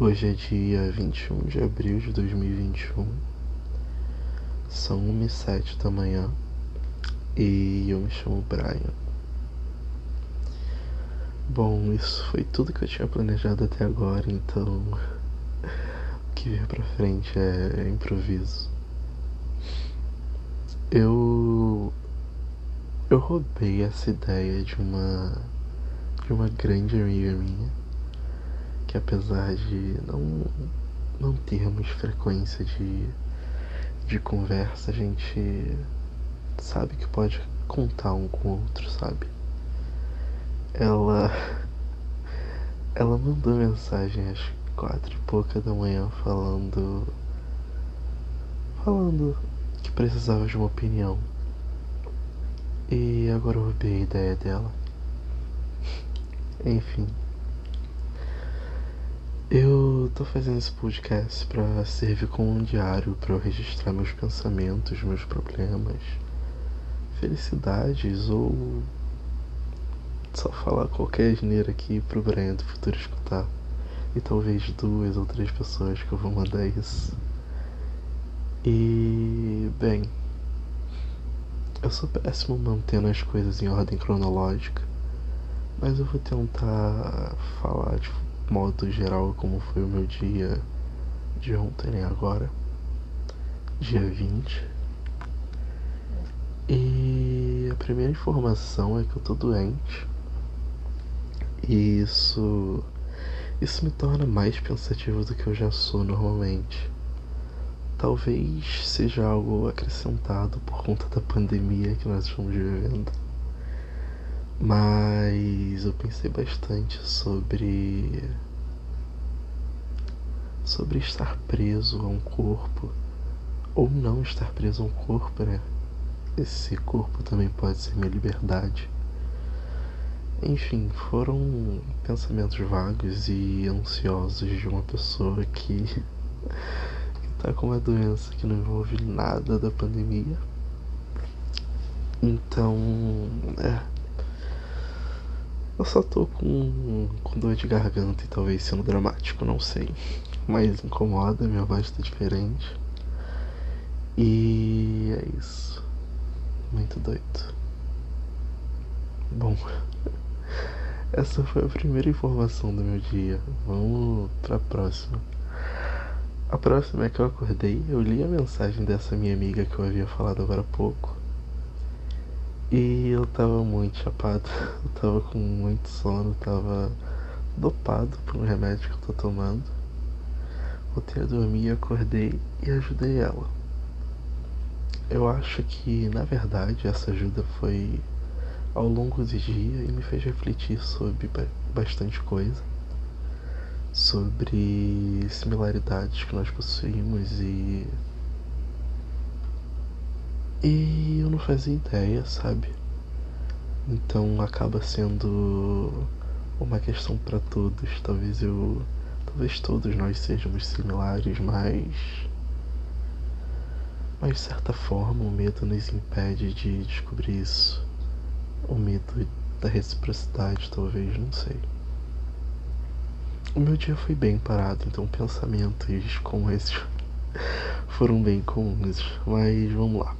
Hoje é dia 21 de abril de 2021. São 1 e 7 da manhã e eu me chamo Brian. Bom, isso foi tudo que eu tinha planejado até agora, então o que vir pra frente é improviso. Eu eu roubei essa ideia de uma de uma grande amiga minha apesar de não não termos frequência de de conversa, a gente sabe que pode contar um com o outro, sabe? Ela ela mandou mensagem às quatro e pouca da manhã falando falando que precisava de uma opinião. E agora eu roubei a ideia dela. Enfim. Eu tô fazendo esse podcast para servir como um diário para eu registrar meus pensamentos, meus problemas, felicidades ou só falar qualquer asneira aqui pro Brian do futuro escutar. E talvez duas ou três pessoas que eu vou mandar isso. E bem, eu sou péssimo mantendo as coisas em ordem cronológica, mas eu vou tentar falar de modo geral como foi o meu dia de ontem e agora, dia 20. E a primeira informação é que eu tô doente. E isso isso me torna mais pensativo do que eu já sou normalmente. Talvez seja algo acrescentado por conta da pandemia que nós estamos vivendo. Mas eu pensei bastante sobre. sobre estar preso a um corpo. Ou não estar preso a um corpo, né? Esse corpo também pode ser minha liberdade. Enfim, foram pensamentos vagos e ansiosos de uma pessoa que, que tá com uma doença que não envolve nada da pandemia. Então, é eu só tô com, com dor de garganta e talvez sendo dramático, não sei. Mas incomoda, minha voz tá diferente. E é isso. Muito doido. Bom, essa foi a primeira informação do meu dia. Vamos pra próxima. A próxima é que eu acordei, eu li a mensagem dessa minha amiga que eu havia falado agora há pouco. E eu tava muito chapado, eu tava com muito sono, tava dopado por um remédio que eu tô tomando. Voltei a dormir, acordei e ajudei ela. Eu acho que, na verdade, essa ajuda foi ao longo do dia e me fez refletir sobre bastante coisa. Sobre similaridades que nós possuímos e e não fazia ideia, sabe? Então acaba sendo uma questão para todos. Talvez eu. Talvez todos nós sejamos similares, mas. Mas de certa forma o medo nos impede de descobrir isso. O medo da reciprocidade, talvez, não sei. O meu dia foi bem parado, então pensamentos como esses foram bem comuns, mas vamos lá.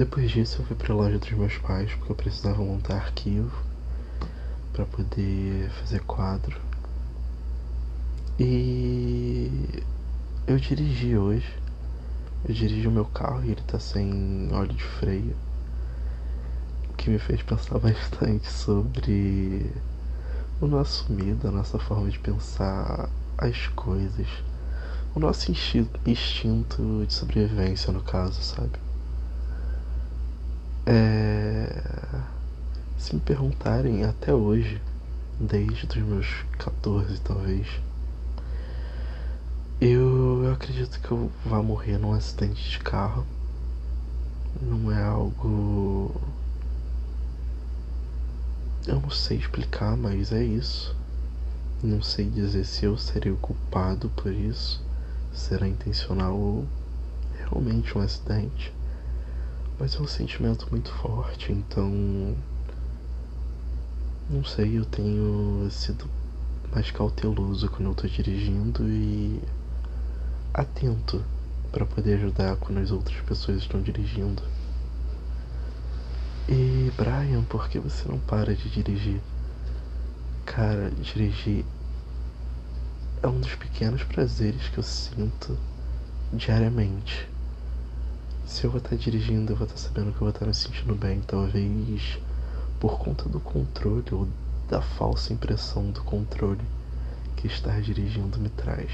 Depois disso eu fui para a loja dos meus pais porque eu precisava montar arquivo para poder fazer quadro. E eu dirigi hoje. Eu dirigi o meu carro e ele tá sem óleo de freio. O que me fez pensar bastante sobre o nosso medo, a nossa forma de pensar as coisas. O nosso instinto de sobrevivência, no caso, sabe? É... Se me perguntarem até hoje, desde os meus 14 talvez, eu, eu acredito que eu vá morrer num acidente de carro. Não é algo. Eu não sei explicar, mas é isso. Não sei dizer se eu serei o culpado por isso, será intencional ou realmente um acidente. Mas é um sentimento muito forte, então. Não sei, eu tenho sido mais cauteloso quando eu tô dirigindo e atento para poder ajudar quando as outras pessoas estão dirigindo. E Brian, por que você não para de dirigir? Cara, dirigir é um dos pequenos prazeres que eu sinto diariamente. Se eu vou estar dirigindo, eu vou estar sabendo que eu vou estar me sentindo bem, talvez por conta do controle ou da falsa impressão do controle que estar dirigindo me traz.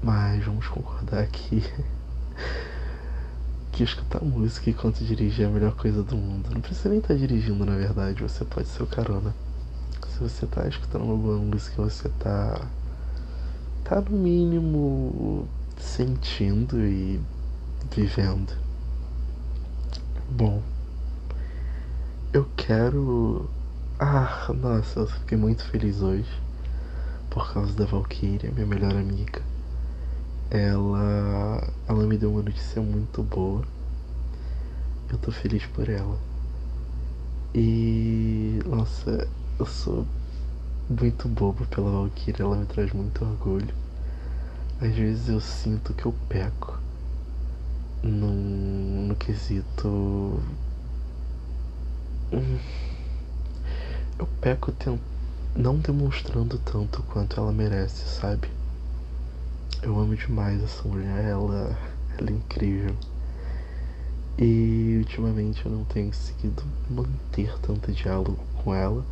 Mas vamos concordar que que escutar música enquanto dirigir é a melhor coisa do mundo. Não precisa nem estar dirigindo, na verdade, você pode ser o carona. Se você está escutando uma boa música, você está tá no mínimo sentindo e vivendo. Bom, eu quero. Ah, nossa, eu fiquei muito feliz hoje por causa da Valkyria, minha melhor amiga. Ela, ela me deu uma notícia muito boa. Eu tô feliz por ela. E nossa, eu sou muito bobo pela Valkyria, ela me traz muito orgulho. Às vezes eu sinto que eu peco no, no quesito. Eu peco tent... não demonstrando tanto quanto ela merece, sabe? Eu amo demais essa mulher, ela, ela é incrível. E ultimamente eu não tenho conseguido manter tanto diálogo com ela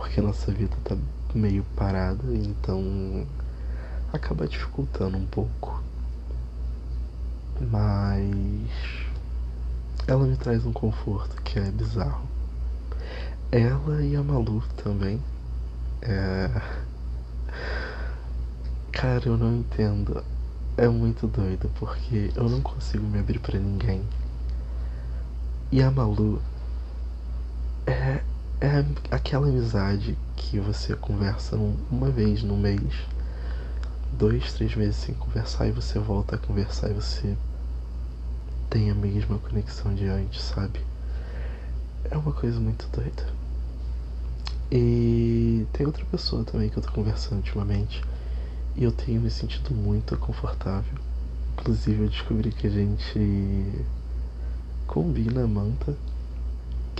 porque nossa vida tá meio parada, então acaba dificultando um pouco. Mas ela me traz um conforto que é bizarro. Ela e a Malu também. É... Cara, eu não entendo. É muito doido porque eu não consigo me abrir para ninguém. E a Malu é é aquela amizade que você conversa uma vez no mês, dois, três meses sem conversar e você volta a conversar e você tem a mesma conexão de antes, sabe? É uma coisa muito doida. E tem outra pessoa também que eu tô conversando ultimamente e eu tenho me sentido muito confortável. Inclusive eu descobri que a gente combina a manta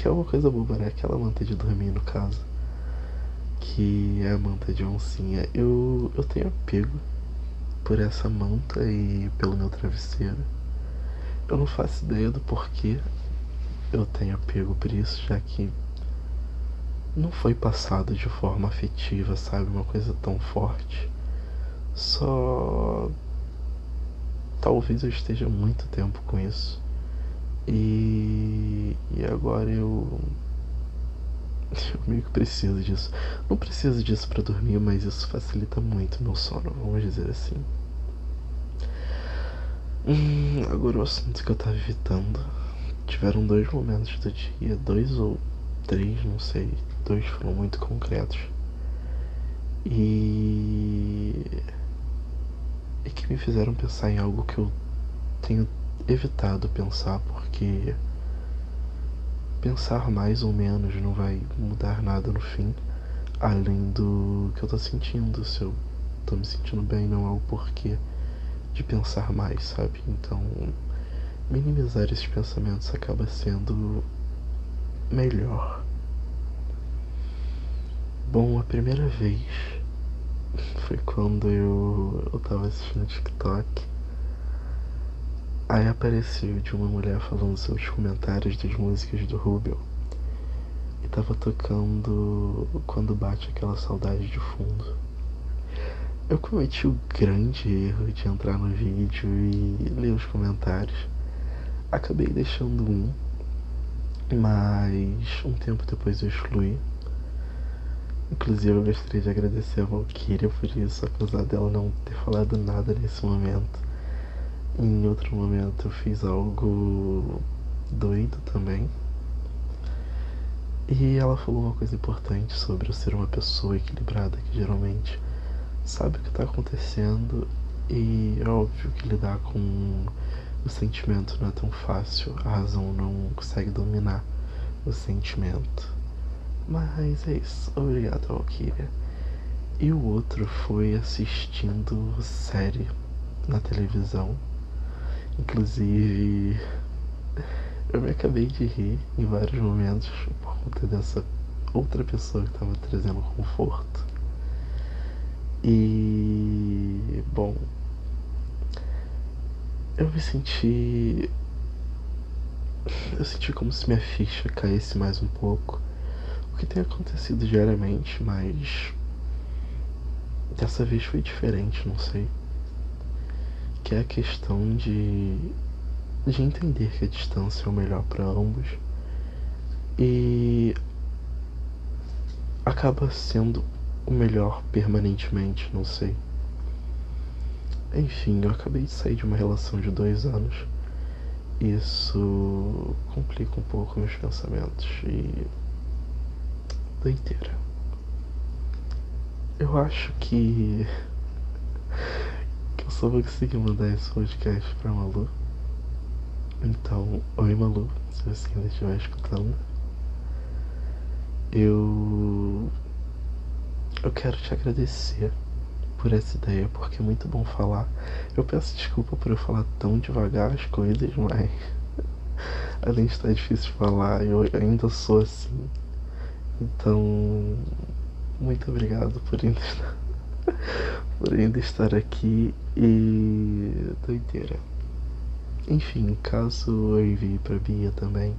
que é uma coisa boba, né? Aquela manta de dormir, no caso. Que é a manta de oncinha. Eu, eu tenho apego por essa manta e pelo meu travesseiro. Eu não faço ideia do porquê eu tenho apego por isso, já que não foi passado de forma afetiva, sabe? Uma coisa tão forte. Só. Talvez eu esteja muito tempo com isso. E, e agora eu, eu meio que preciso disso. Não preciso disso para dormir, mas isso facilita muito meu sono, vamos dizer assim. Hum, agora o assunto que eu tava evitando. Tiveram dois momentos do dia, dois ou três, não sei. Dois foram muito concretos. E. E que me fizeram pensar em algo que eu tenho evitado pensar porque pensar mais ou menos não vai mudar nada no fim, além do que eu tô sentindo. Se eu tô me sentindo bem, não é o porquê de pensar mais, sabe? Então, minimizar esses pensamentos acaba sendo melhor. Bom, a primeira vez foi quando eu, eu tava assistindo TikTok Aí apareceu de uma mulher falando os comentários das músicas do Rubel. E tava tocando quando bate aquela saudade de fundo. Eu cometi o grande erro de entrar no vídeo e ler os comentários. Acabei deixando um, mas um tempo depois eu excluí. Inclusive eu gostaria de agradecer a Valkyria por isso, apesar dela não ter falado nada nesse momento. Em outro momento eu fiz algo doido também. E ela falou uma coisa importante sobre eu ser uma pessoa equilibrada que geralmente sabe o que está acontecendo e é óbvio que lidar com o sentimento não é tão fácil, a razão não consegue dominar o sentimento. Mas é isso, obrigado Valkyria. E o outro foi assistindo série na televisão. Inclusive, eu me acabei de rir em vários momentos por conta dessa outra pessoa que estava trazendo conforto. E bom, eu me senti. Eu senti como se minha ficha caísse mais um pouco. O que tem acontecido diariamente, mas. Dessa vez foi diferente, não sei. Que é a questão de. de entender que a distância é o melhor para ambos. E. acaba sendo o melhor permanentemente, não sei. Enfim, eu acabei de sair de uma relação de dois anos. Isso complica um pouco meus pensamentos e. doideira. Eu acho que. que eu só vou conseguir mandar esse podcast pra Malu. Então, oi Malu, se você ainda estiver escutando. Eu. Eu quero te agradecer por essa ideia, porque é muito bom falar. Eu peço desculpa por eu falar tão devagar as coisas, mas além de estar difícil de falar, eu ainda sou assim. Então, muito obrigado por ainda estar, por ainda estar aqui e doideira. Enfim, caso eu envie pra Bia também.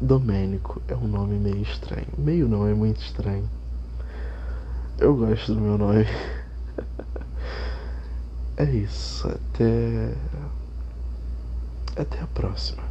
Domênico é um nome meio estranho. Meio não, é muito estranho. Eu gosto do meu nome. É isso. Até. Até a próxima.